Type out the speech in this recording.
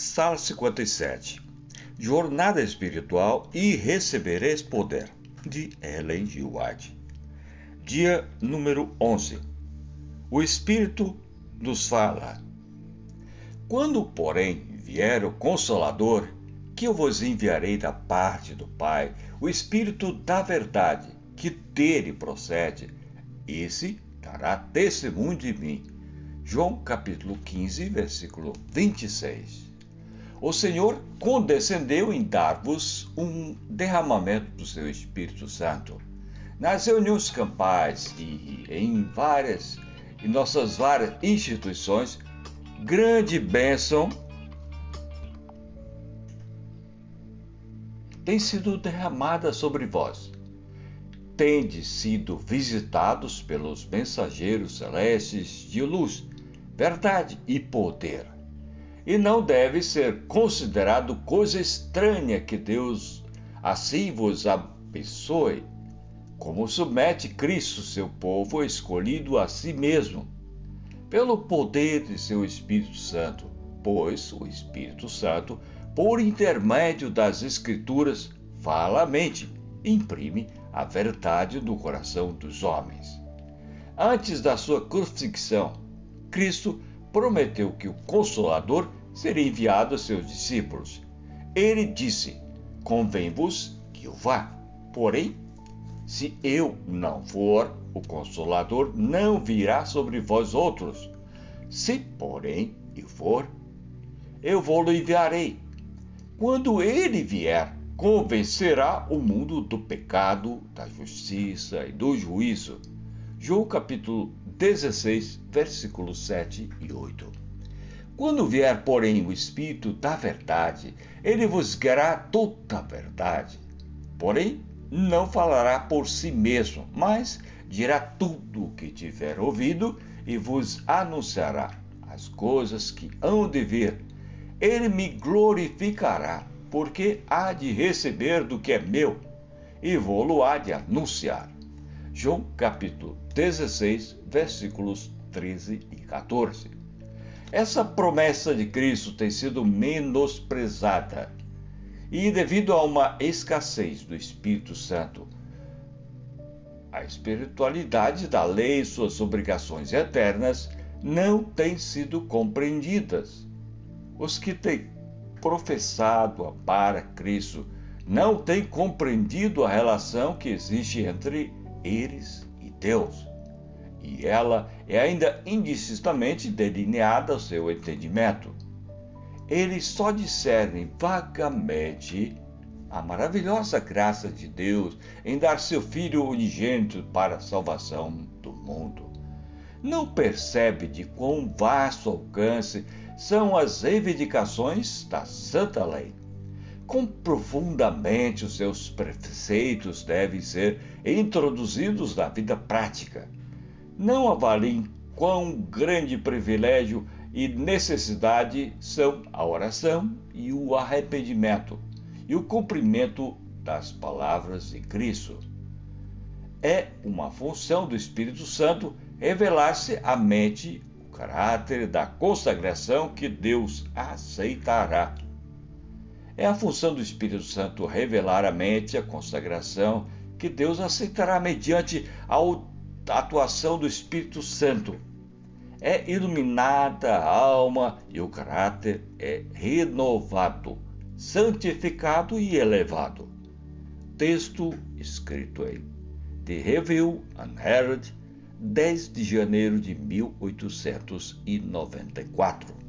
Sala 57 Jornada Espiritual e Recebereis Poder, de Ellen G. White. Dia número 11 O Espírito nos fala. Quando, porém, vier o Consolador, que eu vos enviarei da parte do Pai, o Espírito da Verdade, que dele procede, esse dará testemunho de mim. João capítulo 15, versículo 26 o Senhor condescendeu em dar-vos um derramamento do seu Espírito Santo. Nas reuniões campais e em várias em nossas várias instituições, grande bênção tem sido derramada sobre vós. Tendes sido visitados pelos mensageiros celestes de luz, verdade e poder e não deve ser considerado coisa estranha que Deus assim vos abençoe, como submete Cristo, seu povo escolhido a si mesmo, pelo poder de seu Espírito Santo, pois o Espírito Santo, por intermédio das Escrituras, fala a mente, imprime a verdade no coração dos homens. Antes da sua crucifixão, Cristo prometeu que o Consolador seria enviado a seus discípulos. Ele disse: Convém-vos que eu vá. Porém, se eu não for, o Consolador não virá sobre vós outros. Se, porém, eu for, eu vou-lo enviarei. Quando ele vier, convencerá o mundo do pecado, da justiça e do juízo. João capítulo 16, versículos 7 e 8. Quando vier, porém, o Espírito da Verdade, ele vos guiará toda a verdade. Porém, não falará por si mesmo, mas dirá tudo o que tiver ouvido e vos anunciará as coisas que hão de vir. Ele me glorificará, porque há de receber do que é meu e vou-lo há de anunciar. João capítulo 16, versículos 13 e 14. Essa promessa de Cristo tem sido menosprezada e, devido a uma escassez do Espírito Santo, a espiritualidade da lei e suas obrigações eternas não têm sido compreendidas. Os que têm professado para Cristo não têm compreendido a relação que existe entre eles e Deus e ela é ainda indistintamente delineada ao seu entendimento. Eles só discernem vagamente a maravilhosa graça de Deus em dar seu Filho unigênito para a salvação do mundo. Não percebe de quão vasto alcance são as reivindicações da Santa Lei. Quão profundamente os seus preceitos devem ser introduzidos na vida prática não avaliem quão grande privilégio e necessidade são a oração e o arrependimento e o cumprimento das palavras de Cristo. É uma função do Espírito Santo revelar-se à mente o caráter da consagração que Deus aceitará. É a função do Espírito Santo revelar à mente a consagração que Deus aceitará mediante a atuação do Espírito Santo. É iluminada a alma e o caráter é renovado, santificado e elevado. Texto escrito em The Review and Herald, 10 de janeiro de 1894.